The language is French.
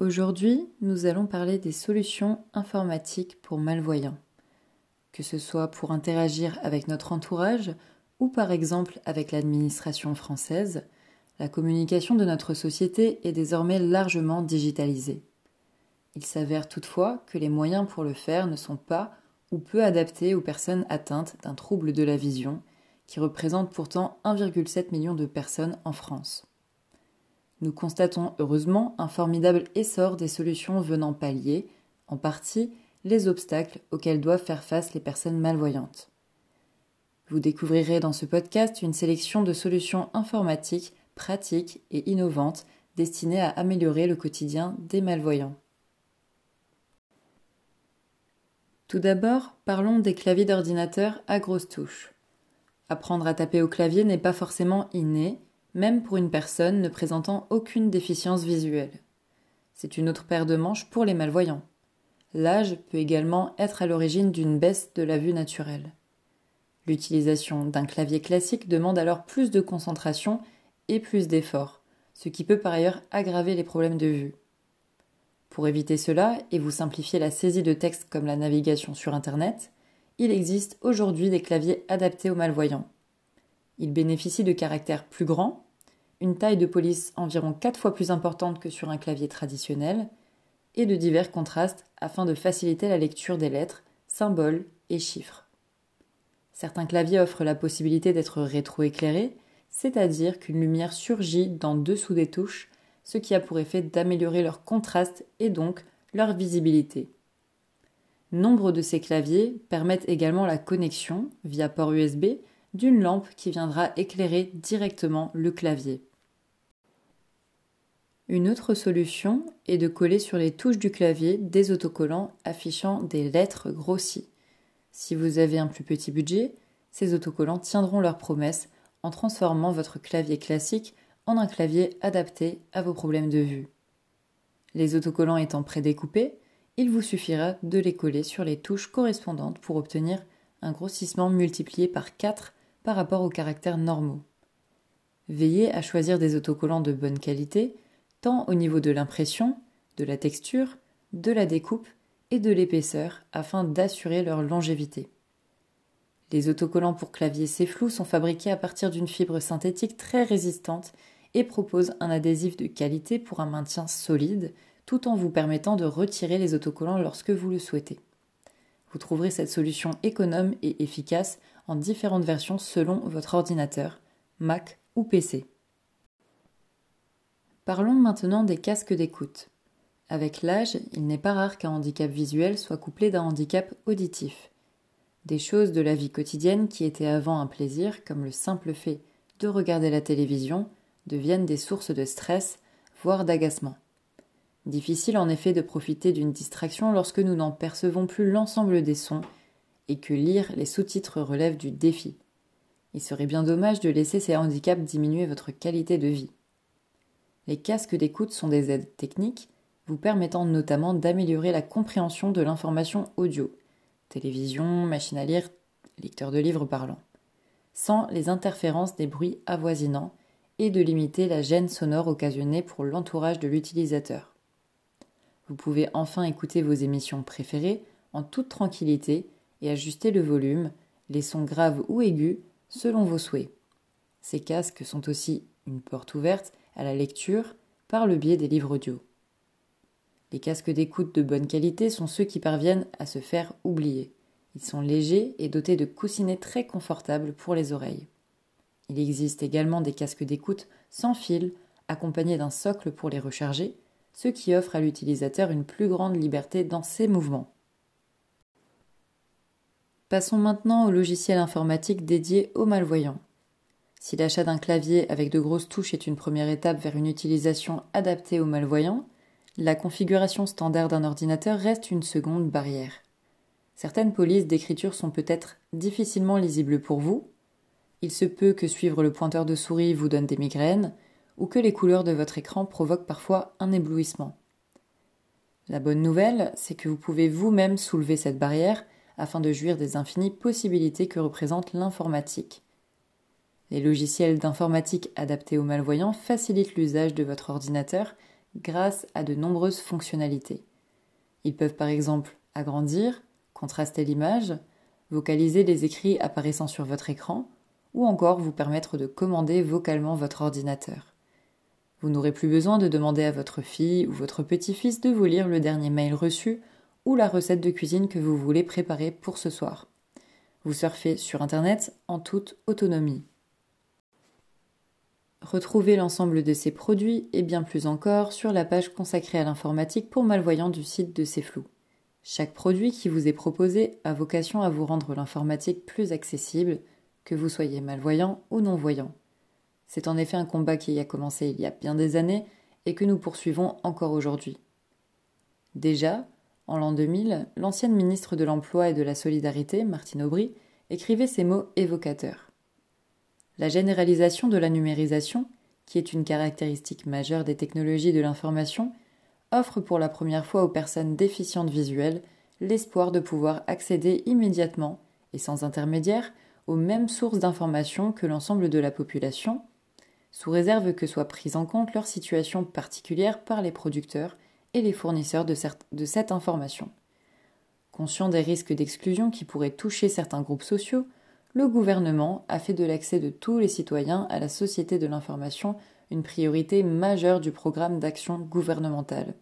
Aujourd'hui, nous allons parler des solutions informatiques pour malvoyants. Que ce soit pour interagir avec notre entourage ou par exemple avec l'administration française, la communication de notre société est désormais largement digitalisée. Il s'avère toutefois que les moyens pour le faire ne sont pas ou peu adaptés aux personnes atteintes d'un trouble de la vision, qui représente pourtant 1,7 million de personnes en France. Nous constatons heureusement un formidable essor des solutions venant pallier, en partie, les obstacles auxquels doivent faire face les personnes malvoyantes. Vous découvrirez dans ce podcast une sélection de solutions informatiques pratiques et innovantes destinées à améliorer le quotidien des malvoyants. Tout d'abord, parlons des claviers d'ordinateur à grosses touches. Apprendre à taper au clavier n'est pas forcément inné, même pour une personne ne présentant aucune déficience visuelle. C'est une autre paire de manches pour les malvoyants. L'âge peut également être à l'origine d'une baisse de la vue naturelle. L'utilisation d'un clavier classique demande alors plus de concentration et plus d'efforts, ce qui peut par ailleurs aggraver les problèmes de vue. Pour éviter cela et vous simplifier la saisie de texte comme la navigation sur Internet, il existe aujourd'hui des claviers adaptés aux malvoyants. Ils bénéficient de caractères plus grands, une taille de police environ 4 fois plus importante que sur un clavier traditionnel, et de divers contrastes afin de faciliter la lecture des lettres, symboles et chiffres. Certains claviers offrent la possibilité d'être rétroéclairés, c'est-à-dire qu'une lumière surgit dans dessous des touches, ce qui a pour effet d'améliorer leur contraste et donc leur visibilité. Nombre de ces claviers permettent également la connexion, via port USB, d'une lampe qui viendra éclairer directement le clavier. Une autre solution est de coller sur les touches du clavier des autocollants affichant des lettres grossies. Si vous avez un plus petit budget, ces autocollants tiendront leur promesse en transformant votre clavier classique en un clavier adapté à vos problèmes de vue. Les autocollants étant prédécoupés, il vous suffira de les coller sur les touches correspondantes pour obtenir un grossissement multiplié par 4 par rapport aux caractères normaux. Veillez à choisir des autocollants de bonne qualité, au niveau de l'impression, de la texture, de la découpe et de l'épaisseur afin d'assurer leur longévité. Les autocollants pour clavier flou sont fabriqués à partir d'une fibre synthétique très résistante et proposent un adhésif de qualité pour un maintien solide tout en vous permettant de retirer les autocollants lorsque vous le souhaitez. Vous trouverez cette solution économe et efficace en différentes versions selon votre ordinateur, Mac ou PC. Parlons maintenant des casques d'écoute. Avec l'âge, il n'est pas rare qu'un handicap visuel soit couplé d'un handicap auditif. Des choses de la vie quotidienne qui étaient avant un plaisir, comme le simple fait de regarder la télévision, deviennent des sources de stress, voire d'agacement. Difficile en effet de profiter d'une distraction lorsque nous n'en percevons plus l'ensemble des sons et que lire les sous-titres relève du défi. Il serait bien dommage de laisser ces handicaps diminuer votre qualité de vie. Les casques d'écoute sont des aides techniques vous permettant notamment d'améliorer la compréhension de l'information audio, télévision, machine à lire, lecteur de livres parlant, sans les interférences des bruits avoisinants et de limiter la gêne sonore occasionnée pour l'entourage de l'utilisateur. Vous pouvez enfin écouter vos émissions préférées en toute tranquillité et ajuster le volume, les sons graves ou aigus, selon vos souhaits. Ces casques sont aussi une porte ouverte à la lecture par le biais des livres audio. Les casques d'écoute de bonne qualité sont ceux qui parviennent à se faire oublier. Ils sont légers et dotés de coussinets très confortables pour les oreilles. Il existe également des casques d'écoute sans fil, accompagnés d'un socle pour les recharger, ce qui offre à l'utilisateur une plus grande liberté dans ses mouvements. Passons maintenant au logiciel informatique dédié aux malvoyants. Si l'achat d'un clavier avec de grosses touches est une première étape vers une utilisation adaptée aux malvoyants, la configuration standard d'un ordinateur reste une seconde barrière. Certaines polices d'écriture sont peut-être difficilement lisibles pour vous. Il se peut que suivre le pointeur de souris vous donne des migraines, ou que les couleurs de votre écran provoquent parfois un éblouissement. La bonne nouvelle, c'est que vous pouvez vous-même soulever cette barrière afin de jouir des infinies possibilités que représente l'informatique. Les logiciels d'informatique adaptés aux malvoyants facilitent l'usage de votre ordinateur grâce à de nombreuses fonctionnalités. Ils peuvent par exemple agrandir, contraster l'image, vocaliser les écrits apparaissant sur votre écran, ou encore vous permettre de commander vocalement votre ordinateur. Vous n'aurez plus besoin de demander à votre fille ou votre petit-fils de vous lire le dernier mail reçu ou la recette de cuisine que vous voulez préparer pour ce soir. Vous surfez sur Internet en toute autonomie. Retrouvez l'ensemble de ces produits et bien plus encore sur la page consacrée à l'informatique pour malvoyants du site de C'est Flou. Chaque produit qui vous est proposé a vocation à vous rendre l'informatique plus accessible, que vous soyez malvoyant ou non-voyant. C'est en effet un combat qui a commencé il y a bien des années et que nous poursuivons encore aujourd'hui. Déjà, en l'an 2000, l'ancienne ministre de l'Emploi et de la Solidarité, Martine Aubry, écrivait ces mots évocateurs. La généralisation de la numérisation, qui est une caractéristique majeure des technologies de l'information, offre pour la première fois aux personnes déficientes visuelles l'espoir de pouvoir accéder immédiatement et sans intermédiaire aux mêmes sources d'informations que l'ensemble de la population, sous réserve que soit prise en compte leur situation particulière par les producteurs et les fournisseurs de, de cette information. Conscient des risques d'exclusion qui pourraient toucher certains groupes sociaux, le gouvernement a fait de l'accès de tous les citoyens à la société de l'information une priorité majeure du programme d'action gouvernementale.